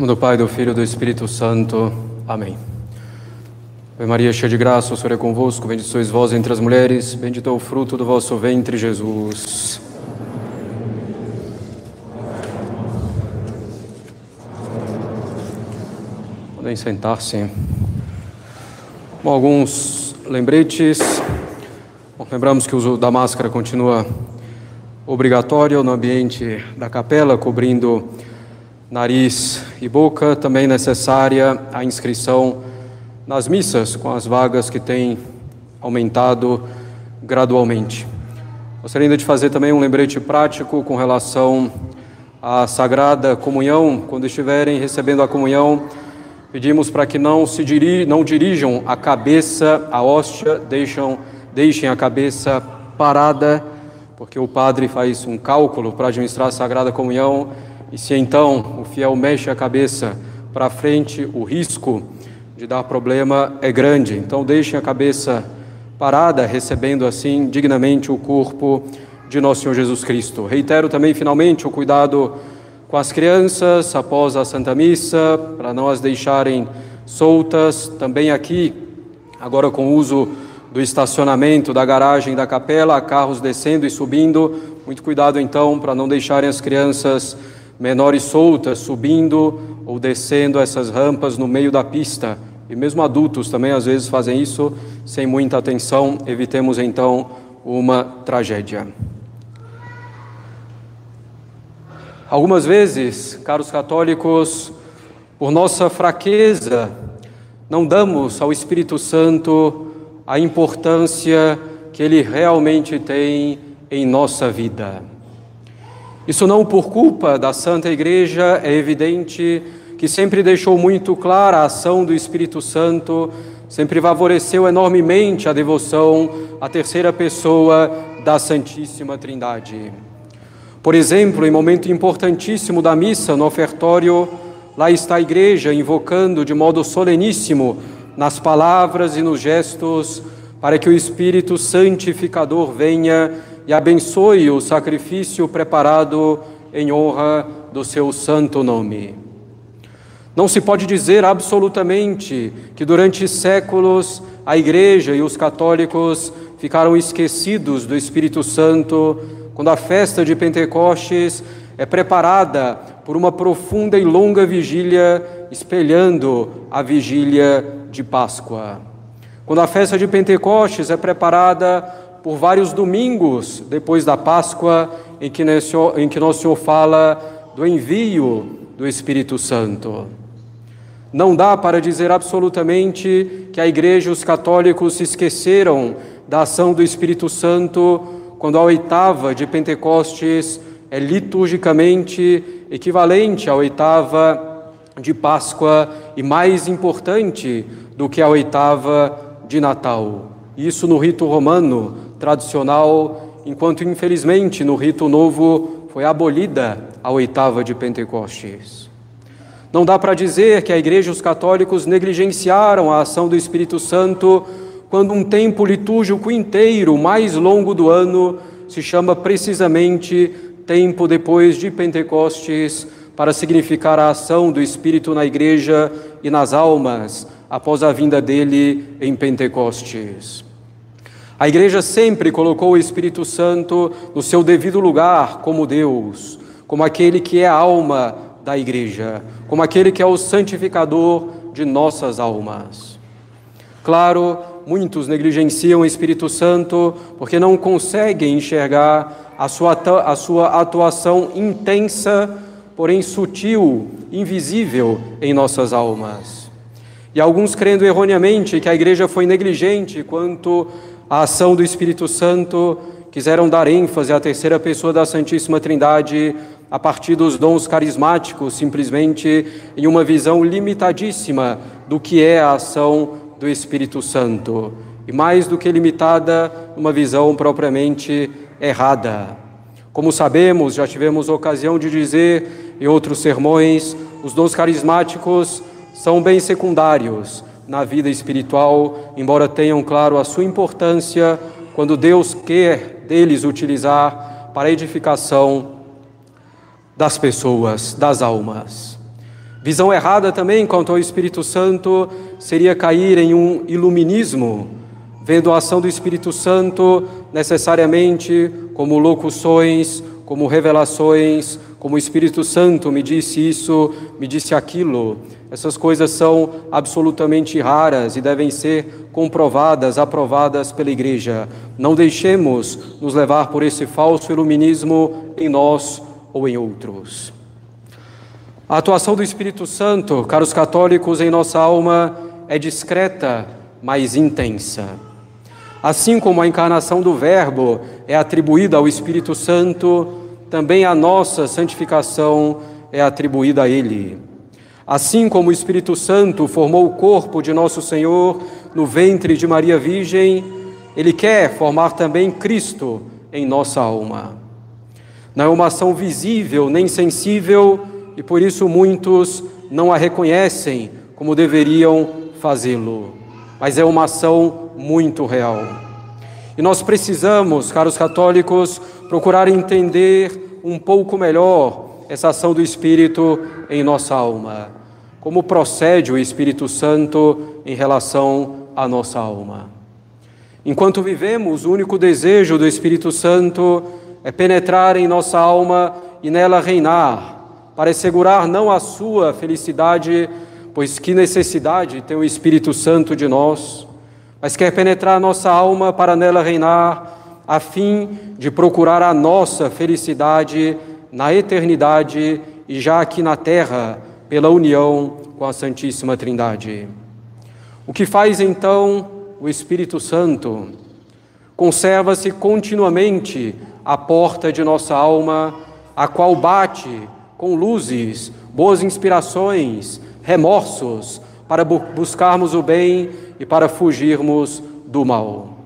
nome do Pai, do Filho e do Espírito Santo. Amém. Ave Maria, cheia de graça, o Senhor é convosco, bendita sois vós entre as mulheres, bendito é o fruto do vosso ventre, Jesus. Podem sentar-se. Bom, alguns lembretes. Bom, lembramos que o uso da máscara continua obrigatório no ambiente da capela, cobrindo nariz e boca. Também necessária a inscrição nas missas, com as vagas que têm aumentado gradualmente. Gostaria ainda de fazer também um lembrete prático com relação à Sagrada Comunhão. Quando estiverem recebendo a comunhão, Pedimos para que não se diri não dirijam a cabeça à hóstia, deixam, deixem a cabeça parada, porque o padre faz um cálculo para administrar a Sagrada Comunhão, e se então o fiel mexe a cabeça para frente, o risco de dar problema é grande. Então deixem a cabeça parada, recebendo assim dignamente o corpo de nosso Senhor Jesus Cristo. Reitero também, finalmente, o cuidado com as crianças após a Santa Missa, para não as deixarem soltas. Também aqui, agora com o uso do estacionamento da garagem da capela, carros descendo e subindo. Muito cuidado então para não deixarem as crianças menores soltas subindo ou descendo essas rampas no meio da pista. E mesmo adultos também às vezes fazem isso sem muita atenção. Evitemos então uma tragédia. Algumas vezes, caros católicos, por nossa fraqueza, não damos ao Espírito Santo a importância que ele realmente tem em nossa vida. Isso não por culpa da Santa Igreja, é evidente que sempre deixou muito clara a ação do Espírito Santo, sempre favoreceu enormemente a devoção à terceira pessoa da Santíssima Trindade. Por exemplo, em momento importantíssimo da missa, no ofertório, lá está a igreja invocando de modo soleníssimo, nas palavras e nos gestos, para que o Espírito Santificador venha e abençoe o sacrifício preparado em honra do seu santo nome. Não se pode dizer absolutamente que durante séculos a Igreja e os católicos ficaram esquecidos do Espírito Santo quando a festa de Pentecostes é preparada por uma profunda e longa vigília, espelhando a vigília de Páscoa. Quando a festa de Pentecostes é preparada por vários domingos depois da Páscoa, em que, em que Nosso Senhor fala do envio do Espírito Santo. Não dá para dizer absolutamente que a igreja e os católicos se esqueceram da ação do Espírito Santo quando a oitava de Pentecostes é liturgicamente equivalente à oitava de Páscoa e mais importante do que a oitava de Natal. Isso no rito romano tradicional, enquanto infelizmente no rito novo foi abolida a oitava de Pentecostes. Não dá para dizer que a igreja e os católicos negligenciaram a ação do Espírito Santo quando um tempo litúrgico inteiro, mais longo do ano, se chama precisamente tempo depois de Pentecostes, para significar a ação do Espírito na igreja e nas almas após a vinda dele em Pentecostes. A igreja sempre colocou o Espírito Santo no seu devido lugar como Deus, como aquele que é a alma da igreja, como aquele que é o santificador de nossas almas. Claro, muitos negligenciam o Espírito Santo porque não conseguem enxergar a sua, a sua atuação intensa, porém sutil, invisível em nossas almas. E alguns crendo erroneamente que a igreja foi negligente quanto à ação do Espírito Santo, quiseram dar ênfase à terceira pessoa da Santíssima Trindade a partir dos dons carismáticos, simplesmente em uma visão limitadíssima do que é a ação do Espírito Santo e mais do que limitada, uma visão propriamente errada. Como sabemos, já tivemos ocasião de dizer em outros sermões, os dons carismáticos são bem secundários na vida espiritual, embora tenham, claro, a sua importância quando Deus quer deles utilizar para a edificação das pessoas, das almas. Visão errada também quanto ao Espírito Santo seria cair em um iluminismo, vendo a ação do Espírito Santo necessariamente como locuções, como revelações, como o Espírito Santo me disse isso, me disse aquilo. Essas coisas são absolutamente raras e devem ser comprovadas, aprovadas pela Igreja. Não deixemos nos levar por esse falso iluminismo em nós ou em outros. A atuação do Espírito Santo, caros católicos, em nossa alma é discreta, mas intensa. Assim como a encarnação do Verbo é atribuída ao Espírito Santo, também a nossa santificação é atribuída a Ele. Assim como o Espírito Santo formou o corpo de nosso Senhor no ventre de Maria Virgem, Ele quer formar também Cristo em nossa alma. Não é uma ação visível nem sensível e por isso muitos não a reconhecem como deveriam fazê-lo, mas é uma ação muito real. E nós precisamos, caros católicos, procurar entender um pouco melhor essa ação do Espírito em nossa alma. Como procede o Espírito Santo em relação à nossa alma. Enquanto vivemos, o único desejo do Espírito Santo é penetrar em nossa alma e nela reinar, para assegurar não a sua felicidade, pois que necessidade tem o Espírito Santo de nós, mas quer penetrar nossa alma para nela reinar a fim de procurar a nossa felicidade na eternidade e já aqui na terra, pela união com a Santíssima Trindade. O que faz então o Espírito Santo? Conserva-se continuamente à porta de nossa alma, a qual bate com luzes, boas inspirações, remorsos, para buscarmos o bem e para fugirmos do mal.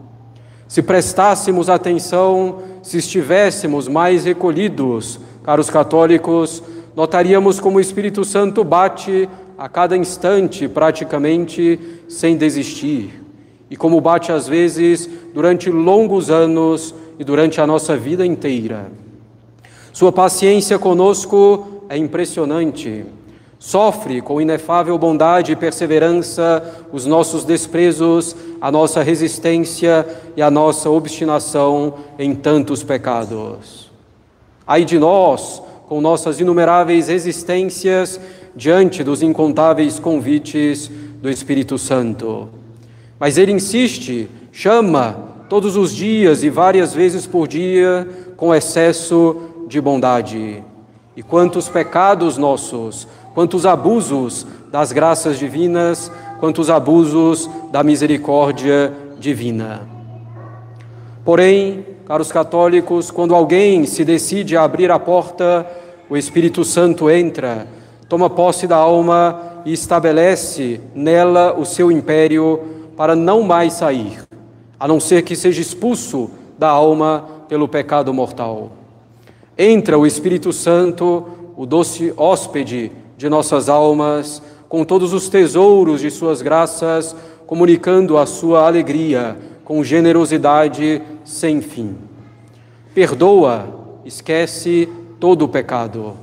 Se prestássemos atenção, se estivéssemos mais recolhidos, caros católicos, notaríamos como o Espírito Santo bate a cada instante, praticamente, sem desistir. E como bate às vezes durante longos anos e durante a nossa vida inteira. Sua paciência conosco é impressionante. Sofre com inefável bondade e perseverança os nossos desprezos, a nossa resistência e a nossa obstinação em tantos pecados. Ai de nós, com nossas inumeráveis resistências diante dos incontáveis convites do Espírito Santo. Mas ele insiste, chama todos os dias e várias vezes por dia com excesso de bondade. E quantos pecados nossos quantos abusos das graças divinas, quantos abusos da misericórdia divina. Porém, caros católicos, quando alguém se decide a abrir a porta, o Espírito Santo entra, toma posse da alma e estabelece nela o seu império para não mais sair, a não ser que seja expulso da alma pelo pecado mortal. Entra o Espírito Santo, o doce hóspede de nossas almas, com todos os tesouros de Suas graças, comunicando a Sua alegria com generosidade sem fim. Perdoa, esquece todo o pecado.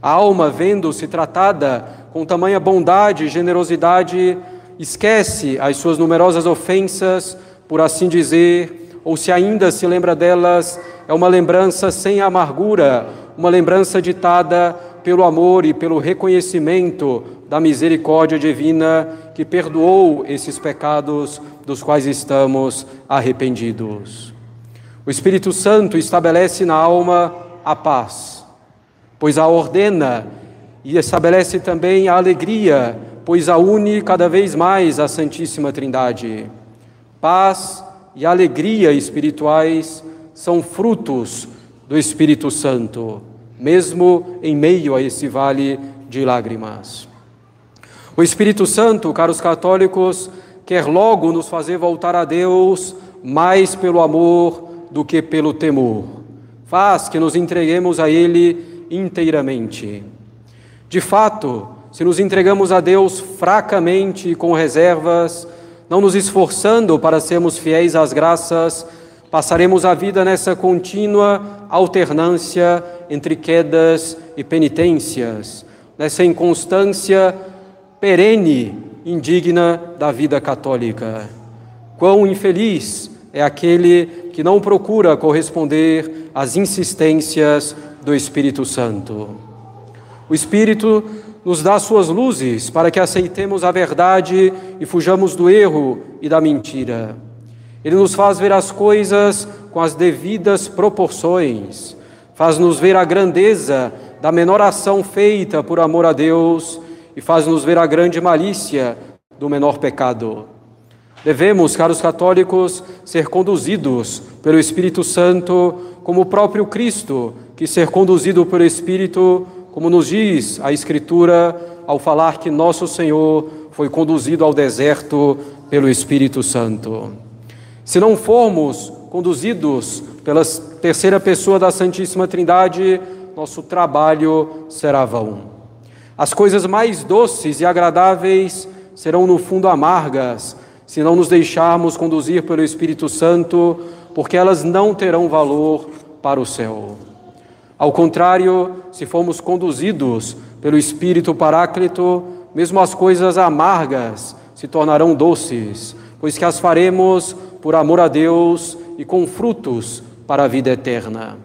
A alma, vendo-se tratada com tamanha bondade e generosidade, esquece as suas numerosas ofensas, por assim dizer, ou se ainda se lembra delas, é uma lembrança sem amargura, uma lembrança ditada pelo amor e pelo reconhecimento da misericórdia divina que perdoou esses pecados dos quais estamos arrependidos. O Espírito Santo estabelece na alma a paz, pois a ordena e estabelece também a alegria, pois a une cada vez mais a Santíssima Trindade. Paz e alegria espirituais são frutos do Espírito Santo mesmo em meio a esse vale de lágrimas. O Espírito Santo, caros católicos, quer logo nos fazer voltar a Deus mais pelo amor do que pelo temor. Faz que nos entreguemos a Ele inteiramente. De fato, se nos entregamos a Deus fracamente e com reservas, não nos esforçando para sermos fiéis às graças, passaremos a vida nessa contínua alternância entre quedas e penitências, nessa inconstância perene, indigna da vida católica. Quão infeliz é aquele que não procura corresponder às insistências do Espírito Santo. O Espírito nos dá suas luzes para que aceitemos a verdade e fujamos do erro e da mentira. Ele nos faz ver as coisas com as devidas proporções, faz-nos ver a grandeza da menor ação feita por amor a Deus e faz-nos ver a grande malícia do menor pecado. Devemos, caros católicos, ser conduzidos pelo Espírito Santo como o próprio Cristo, que ser conduzido pelo Espírito, como nos diz a Escritura ao falar que nosso Senhor foi conduzido ao deserto pelo Espírito Santo. Se não formos conduzidos pela terceira pessoa da Santíssima Trindade, nosso trabalho será vão. As coisas mais doces e agradáveis serão no fundo amargas, se não nos deixarmos conduzir pelo Espírito Santo, porque elas não terão valor para o céu. Ao contrário, se formos conduzidos pelo Espírito Paráclito, mesmo as coisas amargas se tornarão doces, pois que as faremos por amor a Deus e com frutos para a vida eterna.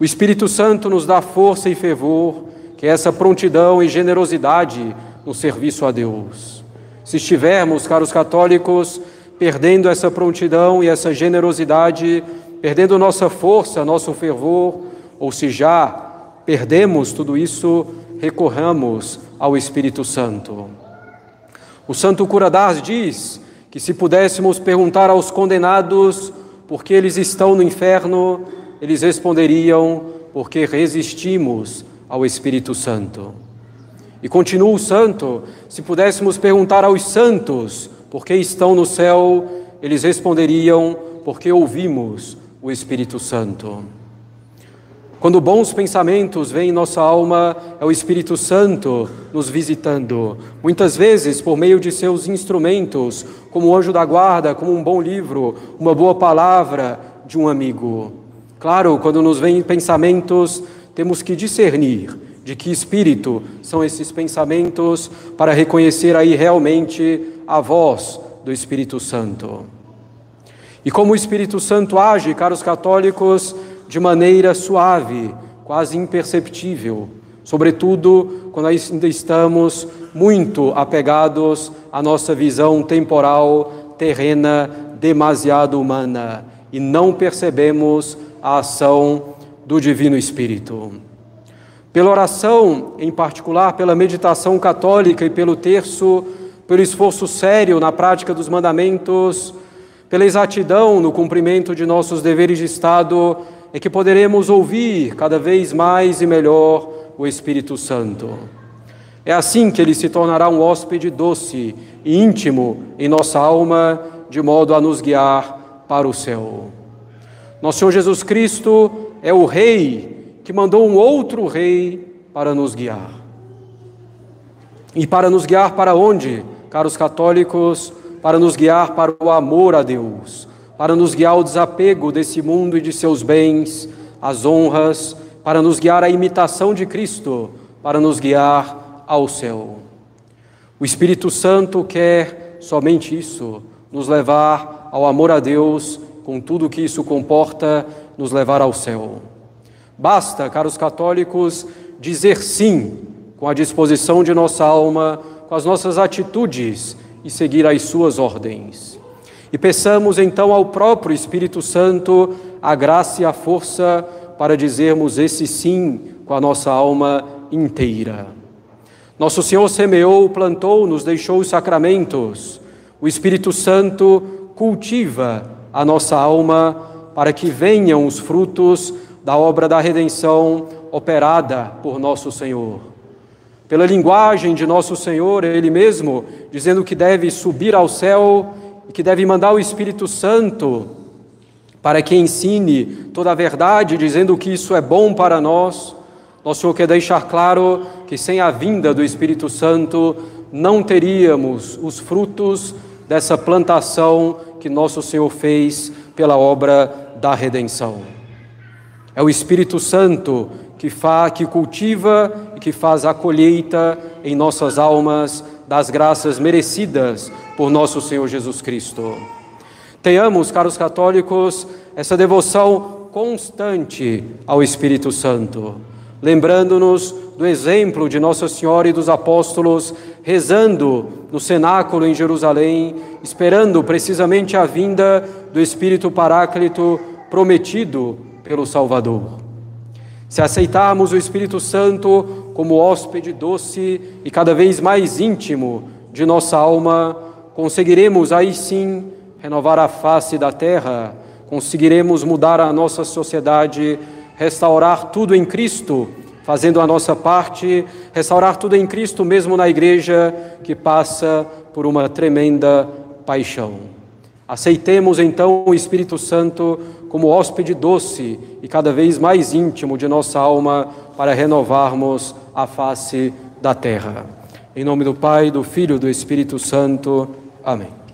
O Espírito Santo nos dá força e fervor, que é essa prontidão e generosidade no serviço a Deus. Se estivermos, caros católicos, perdendo essa prontidão e essa generosidade, perdendo nossa força, nosso fervor, ou se já perdemos tudo isso, recorramos ao Espírito Santo. O Santo Cura d'Ars diz que se pudéssemos perguntar aos condenados por que eles estão no inferno, eles responderiam: porque resistimos ao Espírito Santo. E continua o santo: se pudéssemos perguntar aos santos por que estão no céu, eles responderiam: porque ouvimos o Espírito Santo. Quando bons pensamentos vêm em nossa alma, é o Espírito Santo nos visitando, muitas vezes por meio de seus instrumentos, como o anjo da guarda, como um bom livro, uma boa palavra de um amigo. Claro, quando nos vêm pensamentos, temos que discernir de que espírito são esses pensamentos para reconhecer aí realmente a voz do Espírito Santo. E como o Espírito Santo age, caros católicos, de maneira suave, quase imperceptível, sobretudo quando ainda estamos muito apegados à nossa visão temporal, terrena, demasiado humana e não percebemos a ação do Divino Espírito. Pela oração, em particular, pela meditação católica e pelo terço, pelo esforço sério na prática dos mandamentos, pela exatidão no cumprimento de nossos deveres de Estado, é que poderemos ouvir cada vez mais e melhor o Espírito Santo. É assim que ele se tornará um hóspede doce e íntimo em nossa alma, de modo a nos guiar para o céu. Nosso Senhor Jesus Cristo é o Rei que mandou um outro Rei para nos guiar. E para nos guiar para onde, caros católicos? Para nos guiar para o amor a Deus, para nos guiar ao desapego desse mundo e de seus bens, as honras, para nos guiar à imitação de Cristo, para nos guiar ao céu. O Espírito Santo quer somente isso, nos levar ao amor a Deus, com tudo o que isso comporta, nos levar ao céu. Basta, caros católicos, dizer sim com a disposição de nossa alma, com as nossas atitudes e seguir as suas ordens. E peçamos então ao próprio Espírito Santo a graça e a força para dizermos esse sim com a nossa alma inteira. Nosso Senhor semeou, plantou, nos deixou os sacramentos. O Espírito Santo cultiva a nossa alma para que venham os frutos da obra da redenção operada por nosso Senhor. Pela linguagem de nosso Senhor, Ele mesmo, dizendo que deve subir ao céu e que deve mandar o Espírito Santo para que ensine toda a verdade, dizendo que isso é bom para nós. Nosso Senhor quer deixar claro que sem a vinda do Espírito Santo não teríamos os frutos dessa plantação que nosso Senhor fez pela obra da redenção. É o Espírito Santo que, fa, que cultiva e que faz a colheita em nossas almas das graças merecidas por nosso Senhor Jesus Cristo. Tenhamos, caros católicos, essa devoção constante ao Espírito Santo, lembrando-nos do exemplo de Nossa Senhora e dos apóstolos, rezando no cenáculo em Jerusalém, esperando precisamente a vinda do Espírito Paráclito prometido pelo Salvador. Se aceitarmos o Espírito Santo como hóspede doce e cada vez mais íntimo de nossa alma, conseguiremos aí sim renovar a face da terra, conseguiremos mudar a nossa sociedade, restaurar tudo em Cristo, fazendo a nossa parte, restaurar tudo em Cristo mesmo na igreja que passa por uma tremenda paixão. Aceitemos então o Espírito Santo como hóspede doce e cada vez mais íntimo de nossa alma para renovarmos a face da terra. Em nome do Pai, do Filho e do Espírito Santo. Amém.